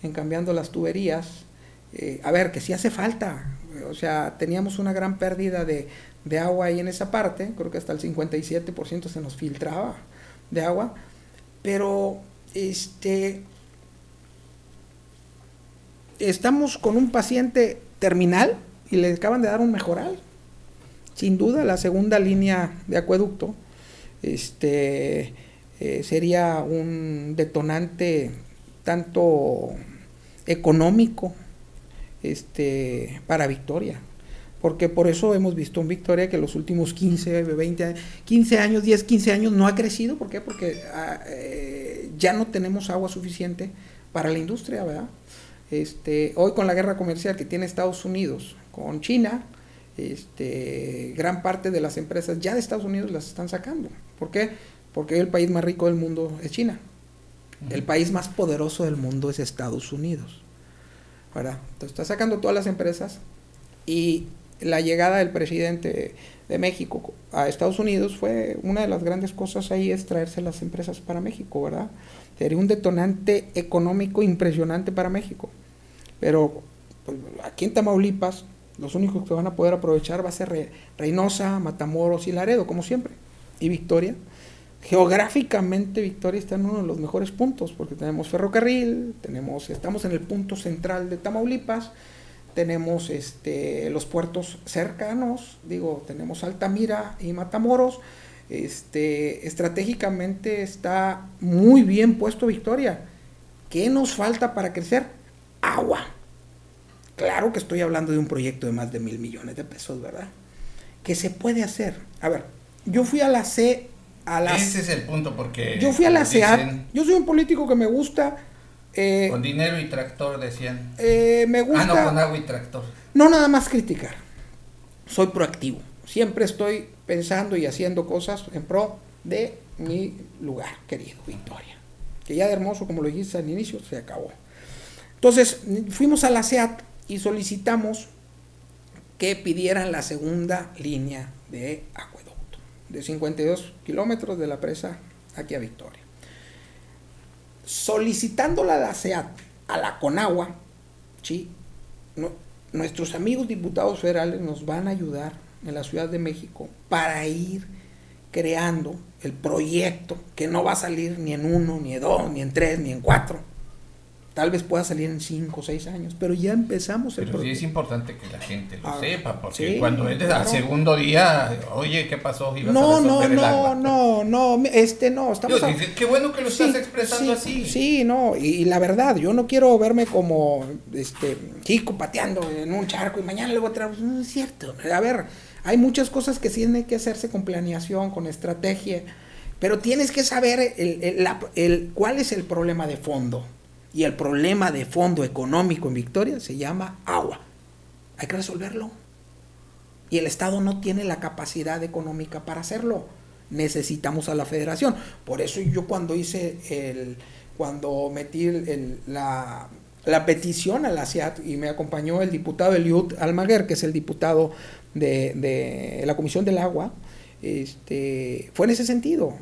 en cambiando las tuberías, eh, a ver, que sí hace falta. O sea, teníamos una gran pérdida de, agua ahí en esa parte, creo que hasta el 57% se nos filtraba de agua, pero este estamos con un paciente terminal y le acaban de dar un mejoral. Sin duda, la segunda línea de acueducto este, eh, sería un detonante tanto económico este, para Victoria. Porque por eso hemos visto en Victoria que los últimos 15, 20, 15 años, 10, 15 años no ha crecido. ¿Por qué? Porque ah, eh, ya no tenemos agua suficiente para la industria, ¿verdad? Este, hoy con la guerra comercial que tiene Estados Unidos con China, este, gran parte de las empresas ya de Estados Unidos las están sacando. ¿Por qué? Porque hoy el país más rico del mundo es China. El país más poderoso del mundo es Estados Unidos. Entonces está sacando todas las empresas y la llegada del presidente de México a Estados Unidos fue una de las grandes cosas ahí es traerse las empresas para México, ¿verdad? Sería un detonante económico impresionante para México. Pero pues, aquí en Tamaulipas los únicos que van a poder aprovechar va a ser Reynosa, Matamoros y Laredo, como siempre. Y Victoria geográficamente Victoria está en uno de los mejores puntos, porque tenemos ferrocarril, tenemos, estamos en el punto central de Tamaulipas, tenemos este, los puertos cercanos, digo, tenemos Altamira y Matamoros, este, estratégicamente está muy bien puesto Victoria. ¿Qué nos falta para crecer? Agua. Claro que estoy hablando de un proyecto de más de mil millones de pesos, ¿verdad? ¿Qué se puede hacer? A ver, yo fui a la C. A la, Ese es el punto, porque. Yo fui a la CEAT. Yo soy un político que me gusta. Eh, con dinero y tractor, decían. Eh, me gusta. Ah, no, con agua y tractor. No nada más criticar. Soy proactivo. Siempre estoy pensando y haciendo cosas en pro de mi lugar querido, Victoria. Que ya de hermoso, como lo dijiste al inicio, se acabó. Entonces, fuimos a la SEAT y solicitamos que pidieran la segunda línea de acueducto, de 52 kilómetros de la presa aquí a Victoria. Solicitándola a la SEAT, a la Conagua, ¿sí? nuestros amigos diputados federales nos van a ayudar en la Ciudad de México para ir creando el proyecto que no va a salir ni en uno, ni en dos, ni en tres, ni en cuatro. Tal vez pueda salir en cinco o seis años, pero ya empezamos el Pero sí es importante que la gente lo ah, sepa, porque cuando es al segundo día, oye, ¿qué pasó? no, no, no, no, no, este no, estamos... qué bueno que lo estás expresando así. Sí, no, y, la verdad, yo no quiero verme como, este, chico pateando en un charco y mañana le voy a traer, no es cierto, a ver, hay muchas cosas que tienen que hacerse con planeación, con estrategia, pero tienes que saber cuál es el problema de fondo. Y el problema de fondo económico en Victoria se llama agua. Hay que resolverlo. Y el Estado no tiene la capacidad económica para hacerlo. Necesitamos a la federación. Por eso yo cuando hice el, cuando metí la, la petición a la CIAT y me acompañó el diputado Eliud Almaguer, que es el diputado de, la Comisión del Agua, este, fue en ese sentido,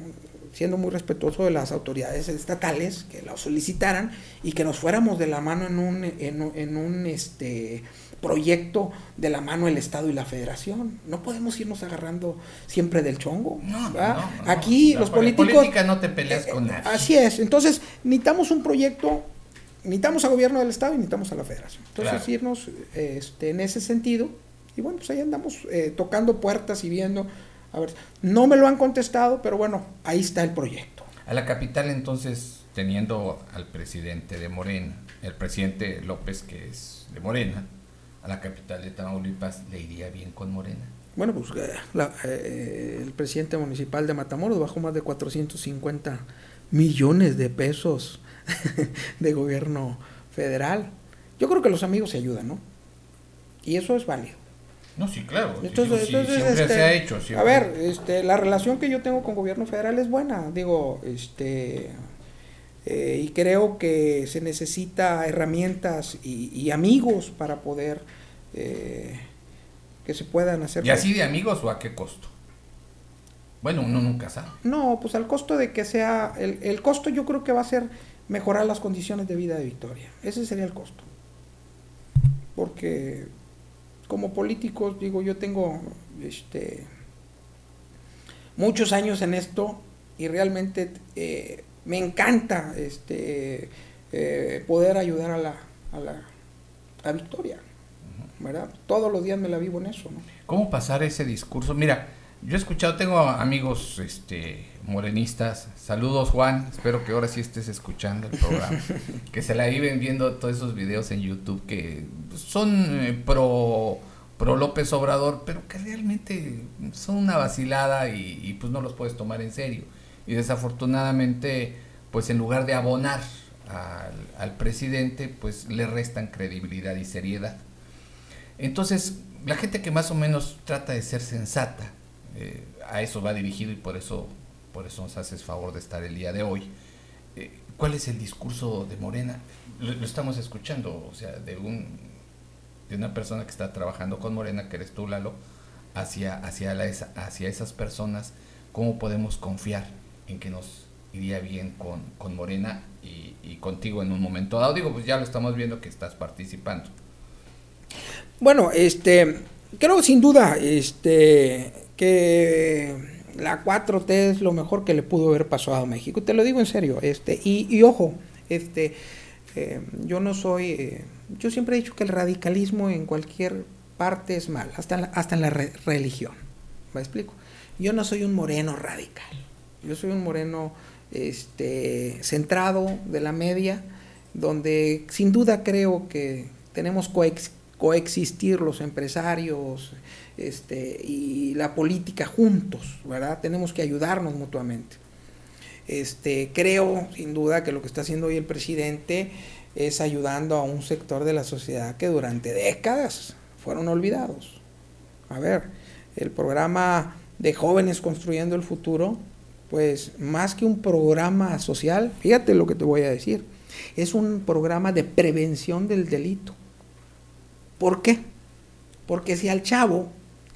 siendo muy respetuoso de las autoridades estatales que lo solicitaran y que nos fuéramos de la mano en un, en, un este, proyecto de la mano el Estado y la Federación. No podemos irnos agarrando siempre del chongo. Aquí los políticos... política no te peleas con nadie. Así es. Entonces, necesitamos un proyecto necesitamos al gobierno del estado y necesitamos a la federación. Entonces irnos este, en ese sentido y bueno, pues ahí andamos eh, tocando puertas y viendo. A ver, no me lo han contestado, pero bueno, ahí está el proyecto. A la capital entonces, teniendo al presidente de Morena, el presidente López que es de Morena, a la capital de Tamaulipas, ¿le iría bien con Morena? Bueno, pues eh, eh, el presidente municipal de Matamoros bajó más de 450 millones de pesos de gobierno federal. Yo creo que los amigos se ayudan, ¿no? Y eso es válido. No, sí, claro. Entonces, siempre se este, ha hecho. A ver, este, la relación que yo tengo con gobierno federal es buena. Digo, este, eh, y creo que se necesita herramientas y, amigos para poder eh, que se puedan hacer. ¿Y así de amigos o a qué costo? Bueno, uno nunca sabe. No, pues al costo de que sea, el, el costo yo creo que va a ser mejorar las condiciones de vida de Victoria. Ese sería el costo. Porque como políticos, digo, yo tengo este, muchos años en esto y realmente eh, me encanta este, eh, poder ayudar a la, a la a Victoria. ¿verdad? Todos los días me la vivo en eso. ¿no? ¿Cómo pasar ese discurso? Mira, yo he escuchado, tengo amigos este, morenistas. Saludos, Juan. Espero que ahora sí estés escuchando el programa. que se la viven viendo todos esos videos en YouTube que son eh, pro, pro López Obrador, pero que realmente son una vacilada y, pues no los puedes tomar en serio. Y desafortunadamente, pues en lugar de abonar al, al presidente, pues le restan credibilidad y seriedad. Entonces, la gente que más o menos trata de ser sensata, eh, a eso va dirigido y por eso, por eso nos haces favor de estar el día de hoy. Eh, ¿Cuál es el discurso de Morena? Lo, estamos escuchando, o sea, de un de una persona que está trabajando con Morena, que eres tú, Lalo, hacia, hacia, la, hacia esas personas, ¿cómo podemos confiar en que nos iría bien con, con Morena y, y, contigo en un momento dado? Digo, pues ya lo estamos viendo que estás participando. Bueno, este, creo sin duda, este, que la 4T es lo mejor que le pudo haber pasado a México. Te lo digo en serio. Este, y, y ojo, este, eh, yo no soy, eh, yo siempre he dicho que el radicalismo en cualquier parte es mal, hasta en la, hasta en la re religión. ¿Me explico? Yo no soy un moreno radical. Yo soy un moreno este, centrado de la media, donde sin duda creo que tenemos coex coexistir los empresarios este, y la política juntos, ¿verdad? Tenemos que ayudarnos mutuamente. Este, creo sin duda que lo que está haciendo hoy el presidente es ayudando a un sector de la sociedad que durante décadas fueron olvidados. A ver, el programa de jóvenes construyendo el futuro, pues más que un programa social, fíjate lo que te voy a decir, es un programa de prevención del delito. ¿Por qué? Porque si al chavo,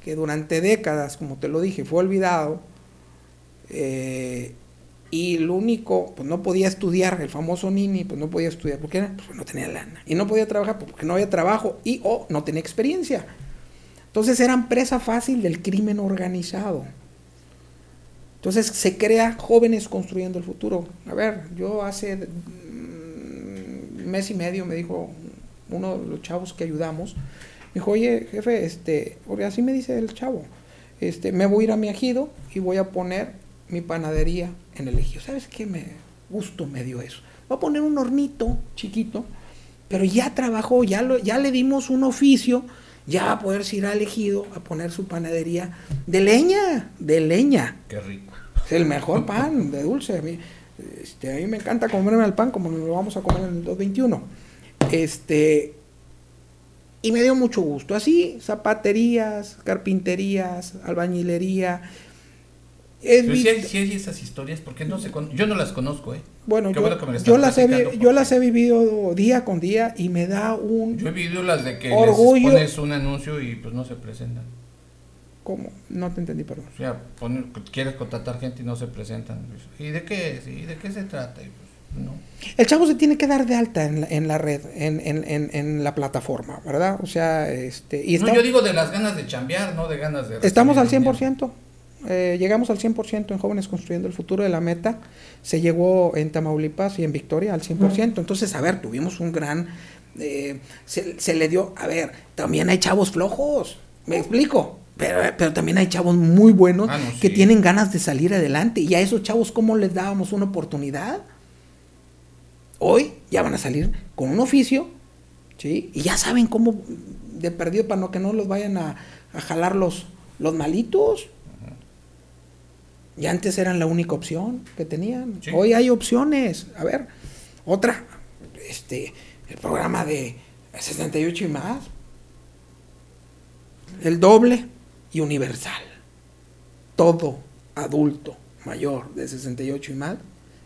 que durante décadas, como te lo dije, fue olvidado, eh, y lo único, pues no podía estudiar, el famoso Nini, pues no podía estudiar, porque pues no tenía lana. Y no podía trabajar pues, porque no había trabajo y o no tenía experiencia. Entonces eran presa fácil del crimen organizado. Entonces se crea jóvenes construyendo el futuro. A ver, yo hace mm, mes y medio me dijo uno de los chavos que ayudamos, dijo, oye, jefe, este, porque así me dice el chavo, este, me voy a ir a mi ejido y voy a poner mi panadería en el ejido. ¿Sabes qué me gusto me dio eso? Voy a poner un hornito chiquito, pero ya trabajó, ya, lo, ya le dimos un oficio, ya va a poder ir al ejido a poner su panadería de leña, de leña. Qué rico. Es el mejor pan de dulce. A mí, este, a mí me encanta comerme el pan como lo vamos a comer en el 221. Este, y me dio mucho gusto. Así, zapaterías, carpinterías, albañilería. Es Pero si hay, si hay, esas historias, porque no se yo no las conozco, ¿eh? Bueno, yo, bueno yo, las he, yo las he vivido día con día y me da un Yo he vivido las de que orgullo. les pones un anuncio y pues no se presentan. ¿Cómo? No te entendí, perdón. O sea, quieres contratar gente y no se presentan. ¿Y de qué, ¿Y de qué se trata? Y pues, no. El chavo se tiene que dar de alta en la, en la red, en, en, en, la plataforma, ¿verdad? O sea, este... Y no, yo digo de las ganas de chambear, no de ganas de... Estamos al 100%. Eh, llegamos al 100% en Jóvenes Construyendo el Futuro de la Meta. Se llegó en Tamaulipas y en Victoria al 100%. Entonces, a ver, tuvimos un gran... Eh, se, se, le dio... A ver, también hay chavos flojos. ¿Me explico? Pero, pero también hay chavos muy buenos ah, no, que sí. tienen ganas de salir adelante. Y a esos chavos, ¿cómo les dábamos una oportunidad? Hoy ya van a salir con un oficio, ¿sí? Y ya saben cómo de perdido para no que no los vayan a, a jalar los, los malitos. Y antes eran la única opción que tenían. Sí. Hoy hay opciones. A ver, otra, este, el programa de 68 y más. El doble y universal. Todo adulto mayor de 68 y más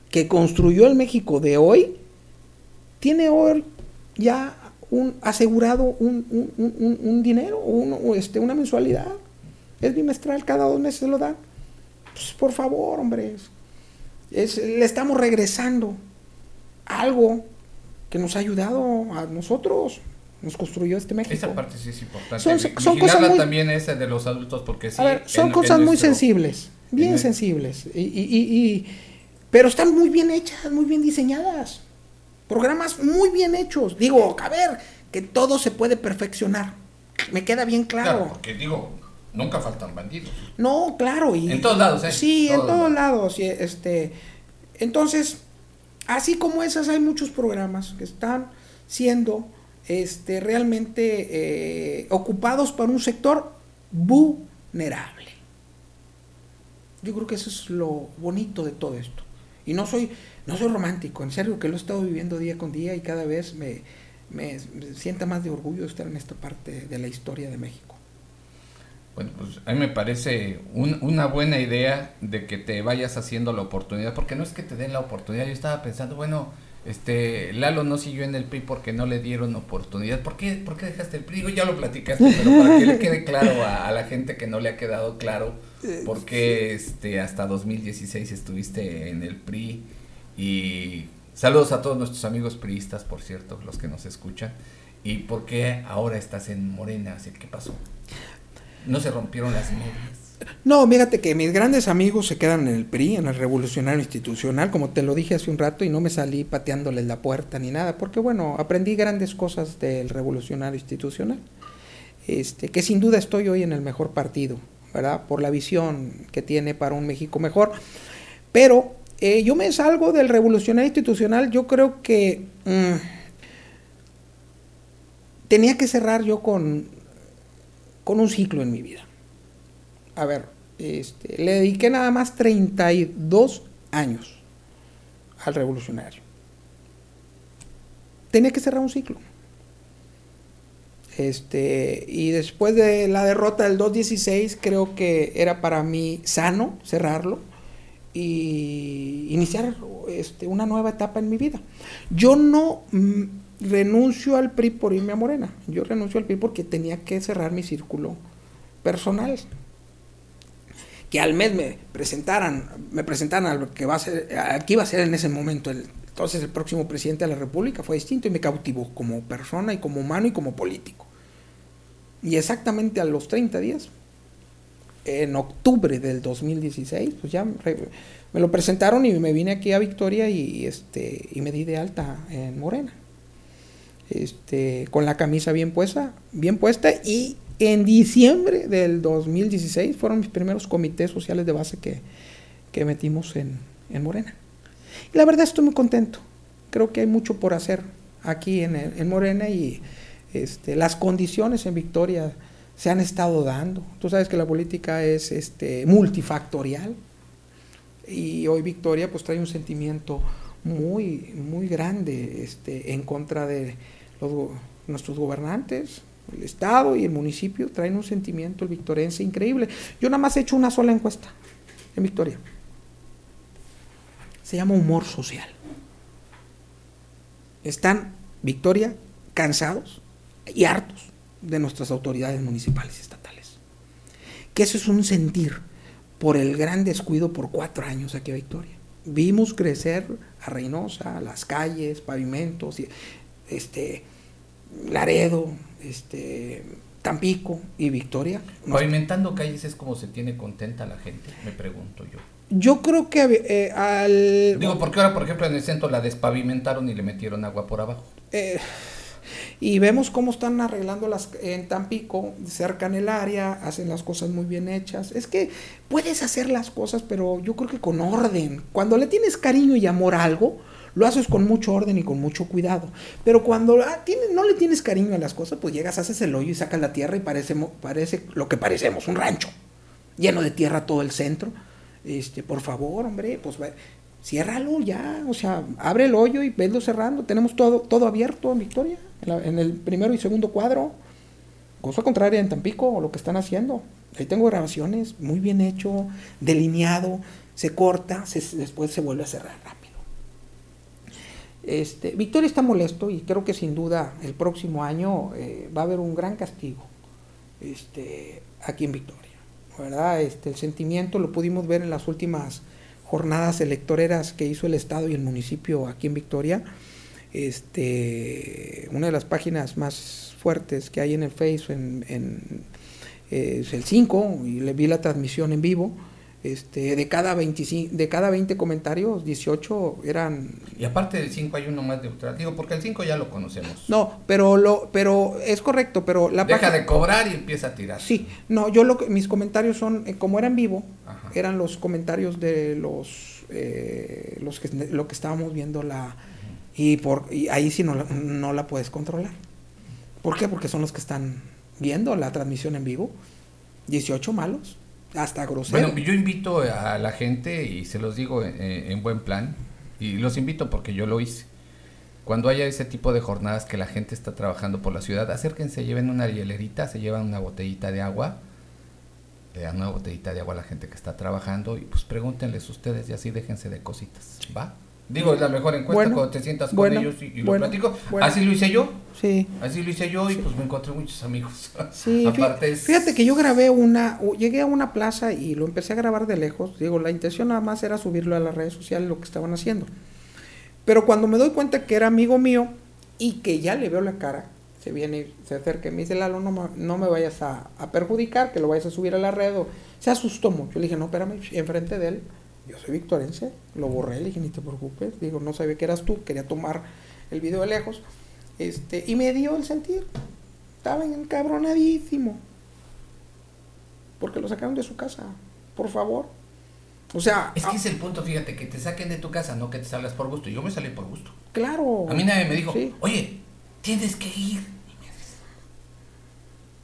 que construyó el México de hoy tiene hoy ya un asegurado un, un, un, un dinero, un, este, una mensualidad. Es bimestral, cada dos meses se lo dan. Pues por favor, hombre. Es, le estamos regresando algo que nos ha ayudado a nosotros. Nos construyó este México. Esa parte sí es importante. Son, son cosas muy, también esa de los adultos porque sí. Ver, son en, cosas en muy nuestro, sensibles, bien sensibles. Y, y, y, pero están muy bien hechas, muy bien diseñadas. Programas muy bien hechos. Digo, a ver, que todo se puede perfeccionar. Me queda bien claro. Claro, porque digo, nunca faltan bandidos. No, claro. Y, en todos lados, ¿eh? Sí, todos en todos lados. Este, entonces, así como esas, hay muchos programas que están siendo este, realmente eh, ocupados por un sector vulnerable. Yo creo que eso es lo bonito de todo esto. Y no soy, no soy romántico, en serio que lo he estado viviendo día con día y cada vez me, me, me sienta más de orgullo estar en esta parte de la historia de México. Bueno, pues a mí me parece un, una buena idea de que te vayas haciendo la oportunidad, porque no es que te den la oportunidad, yo estaba pensando, bueno, este Lalo no siguió en el PRI porque no le dieron oportunidad. ¿Por qué, ¿Por qué dejaste el PRI? Ya lo platicaste, pero para que le quede claro a, a la gente que no le ha quedado claro por qué este, hasta 2016 estuviste en el PRI y saludos a todos nuestros amigos priistas, por cierto, los que nos escuchan. ¿Y por qué ahora estás en Morena? ¿Qué pasó? ¿No se rompieron las medias? No, fíjate que mis grandes amigos se quedan en el PRI, en el Revolucionario Institucional, como te lo dije hace un rato, y no me salí pateándoles la puerta ni nada, porque bueno, aprendí grandes cosas del Revolucionario Institucional, este, que sin duda estoy hoy en el mejor partido, ¿verdad? Por la visión que tiene para un México mejor. Pero eh, yo me salgo del Revolucionario Institucional, yo creo que mm, tenía que cerrar yo con, con un ciclo en mi vida a ver, este, le dediqué nada más 32 años al revolucionario. Tenía que cerrar un ciclo. Este, y después de la derrota del 2-16, creo que era para mí sano cerrarlo y iniciar este, una nueva etapa en mi vida. Yo no mm, renuncio al PRI por irme a Morena, yo renuncio al PRI porque tenía que cerrar mi círculo personal que al mes me presentaran, me presentaran a lo que va a ser, a iba a ser en ese momento entonces el próximo presidente de la República fue distinto y me cautivó como persona y como humano y como político. Y exactamente a los 30 días, en octubre del 2016, pues ya me lo presentaron y me vine aquí a Victoria y, este, y me di de alta en Morena. Este, con la camisa bien puesta, bien puesta y en diciembre del 2016 fueron mis primeros comités sociales de base que, metimos en, Morena. Y la verdad estoy muy contento. Creo que hay mucho por hacer aquí en, Morena y este, las condiciones en Victoria se han estado dando. Tú sabes que la política es este, multifactorial y hoy Victoria pues trae un sentimiento muy, muy grande este, en contra de nuestros gobernantes, el Estado y el municipio traen un sentimiento el victorense increíble. Yo nada más he hecho una sola encuesta en Victoria. Se llama humor social. Están, Victoria, cansados y hartos de nuestras autoridades municipales y estatales. Que eso es un sentir por el gran descuido por cuatro años aquí a Victoria. Vimos crecer a Reynosa, las calles, pavimentos, este, Laredo, este, Tampico y Victoria. Pavimentando calles es como se tiene contenta la gente, me pregunto yo. Yo creo que eh, al... Digo, porque ahora, por ejemplo, en el centro la despavimentaron y le metieron agua por abajo. Eh, y vemos cómo están arreglando las en Tampico, cercan el área, hacen las cosas muy bien hechas. Es que puedes hacer las cosas, pero yo creo que con orden. Cuando le tienes cariño y amor a algo, lo haces con mucho orden y con mucho cuidado. Pero cuando ah, no le tienes cariño a las cosas, pues llegas, haces el hoyo y sacas la tierra y parece, parece lo que parecemos, un rancho, lleno de tierra todo el centro. Este, por favor, hombre, pues ciérralo ya, o sea, abre el hoyo y venlo cerrando. Tenemos todo, todo abierto en el primero y segundo cuadro. Cosa contraria en Tampico, lo que están haciendo. Ahí tengo grabaciones, muy bien hecho, delineado, se corta, después se vuelve a cerrar rápido. Este, Victoria está molesto y creo que sin duda el próximo año eh, va a haber un gran castigo este, aquí en Victoria. ¿verdad? Este, el sentimiento lo pudimos ver en las últimas jornadas electoreras que hizo el Estado y el municipio aquí en Victoria. Este, una de las páginas más fuertes que hay en el Facebook en, es el 5 y le vi la transmisión en vivo este, de cada 25, de cada 20 comentarios, 18 eran Y aparte del 5 hay uno más de digo, porque el 5 ya lo conocemos. No, pero lo pero es correcto, pero la deja de cobrar y empieza a tirar. Sí, no, yo lo que mis comentarios son eh, como eran vivo, eran los comentarios de los eh, los que lo que estábamos viendo la y por y ahí sí no, no la puedes controlar. ¿Por qué? Porque son los que están viendo la transmisión en vivo. 18 malos hasta grosero. Bueno, yo invito a la gente y se los digo en, buen plan y los invito porque yo lo hice. Cuando haya ese tipo de jornadas que la gente está trabajando por la ciudad, acérquense, lleven una hielerita, se llevan una botellita de agua, le dan una botellita de agua a la gente que está trabajando y pues pregúntenles ustedes y así déjense de cositas, ¿va? Digo, es la mejor encuesta cuando te sientas con ellos y, lo platico. Así lo hice yo. Sí. Así lo hice yo y pues me encontré muchos amigos. Sí, Aparte fíjate que yo grabé una, llegué a una plaza y lo empecé a grabar de lejos. Digo, la intención nada más era subirlo a las redes sociales lo que estaban haciendo. Pero cuando me doy cuenta que era amigo mío y que ya le veo la cara, se viene, se acerca y me dice, Lalo, no, me- no me vayas a, a perjudicar, que lo vayas a subir a la red. o- Se asustó mucho. Le dije, no, espérame, enfrente de él, yo soy victorense, lo borré, le dije, ni te preocupes. Digo, no sabía que eras tú, quería tomar el video de lejos. Este, y me dio el sentir. Estaba encabronadísimo. Porque lo sacaron de su casa. Por favor. O sea, Es que ah, es el punto, fíjate, que te saquen de tu casa, no que te salgas por gusto. Yo me salí por gusto. claro. A mí nadie me dijo, Sí. oye, tienes que ir.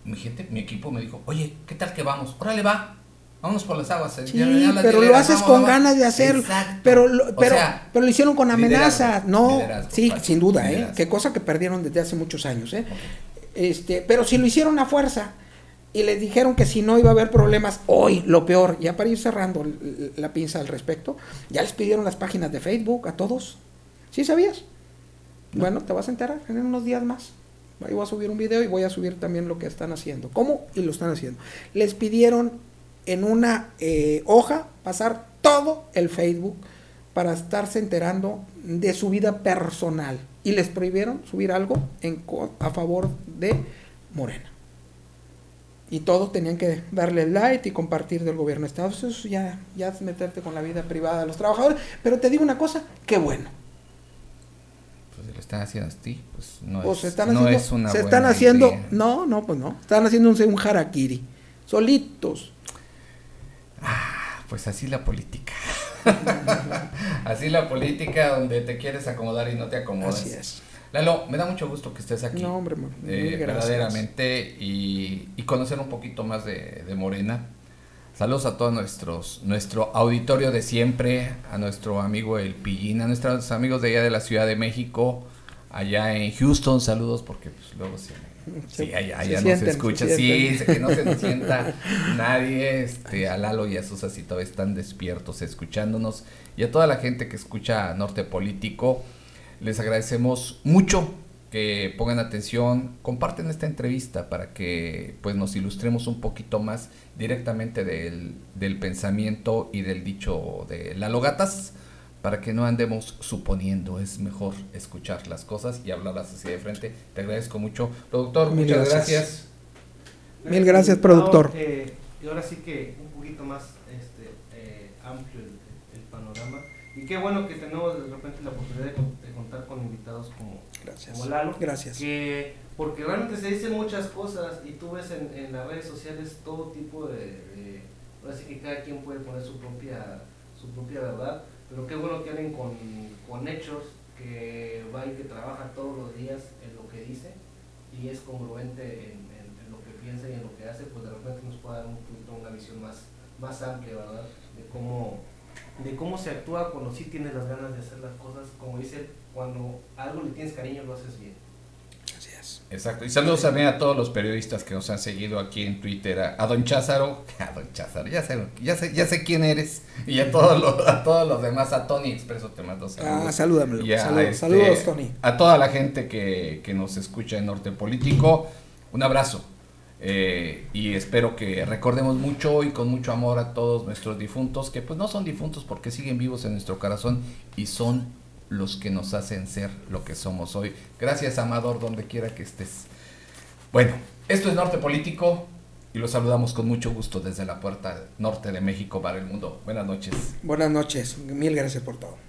Mi gente, mi equipo me dijo, oye, ¿qué tal que vamos? Órale, va. Vámonos por las aguas. Sí, pero lo haces vamos, con vamos. ganas de hacerlo. Exacto. Pero, lo, O pero, sea, pero lo hicieron con amenazas. liderazgo, No, liderazgo, sí, sin duda, ¿eh? Qué cosa que perdieron desde hace muchos años, ¿eh? Este, pero si lo hicieron a fuerza y les dijeron que si no iba a haber problemas, hoy, lo peor, ya para ir cerrando la pinza al respecto, ya les pidieron las páginas de Facebook a todos. ¿Sí sabías? Bueno, te vas a enterar en unos días más. Ahí voy a subir un video y voy a subir también lo que están haciendo. ¿Cómo? Y lo están haciendo. Les pidieron en una eh, hoja pasar todo el Facebook para estarse enterando de su vida personal. Y les prohibieron subir algo en, a favor de Morena. Y todos tenían que darle like y compartir del gobierno de Estados Unidos. Eso ya, ya es meterte con la vida privada de los trabajadores. Pero te digo una cosa, qué bueno. Pues si lo están haciendo a ti, pues no, Pues es, se están no haciendo, es una se buena están haciendo, idea. no, no, pues no, están haciendo un, un harakiri, solitos. Pues así la política. así la política donde te quieres acomodar y no te acomodas. Así es. Lalo, me da mucho gusto que estés aquí. No, hombre, ma- eh, verdaderamente y, y conocer un poquito más de, de Morena. Saludos a todos nuestros, nuestro auditorio de siempre, a nuestro amigo El Pillín, a nuestros amigos de allá de la Ciudad de México, allá en Houston, saludos porque pues luego se, Se- sí, allá, se allá no sienten, se escucha, se sí, que no se nos sienta nadie, este, a Lalo y a Susa si todavía están despiertos escuchándonos. Y a toda la gente que escucha Norte Político, les agradecemos mucho que pongan atención, comparten esta entrevista para que pues nos ilustremos un poquito más directamente del, del pensamiento y del dicho de Lalo Gatas, para que no andemos suponiendo, es mejor escuchar las cosas y hablarlas así de frente. Te agradezco mucho. Productor, Mil muchas gracias. gracias. Mil gracias, productor. eh, y ahora sí que un poquito más este, eh, amplio el, el panorama. Y qué bueno que tenemos de repente la oportunidad de, con- de contar con invitados como, Gracias. como Lalo. Gracias. Que, porque realmente se dicen muchas cosas y tú ves en, en las redes sociales todo tipo de, de- Ahora sí que cada quien puede poner su propia, su propia verdad. Pero qué bueno que alguien con, con hechos, que va y que trabaja todos los días en lo que dice y es congruente en, lo que piensa y en lo que hace, pues de repente nos puede dar un poquito una visión más, más amplia, ¿verdad? De cómo, de cómo se actúa cuando sí tienes las ganas de hacer las cosas, como dice, cuando algo le tienes cariño lo haces bien. Exacto. Y saludos también a todos los periodistas que nos han seguido aquí en Twitter. A, a Don Cházaro, a Don Cházaro, ya sé, ya sé, ya sé quién eres. Y a todos los, a todos los demás, a Tony Expreso te mando saludos. Ah, salúdamelo. Y a, Saludos, este, saludos, Tony. A toda la gente que, que nos escucha en Norte Político, un abrazo. Eh, y espero que recordemos mucho y con mucho amor a todos nuestros difuntos, que pues no son difuntos porque siguen vivos en nuestro corazón y son los que nos hacen ser lo que somos hoy. Gracias, Amador, donde quiera que estés. Bueno, esto es Norte Político y los saludamos con mucho gusto desde la puerta norte de México para el mundo. Buenas noches. Buenas noches. Mil gracias por todo.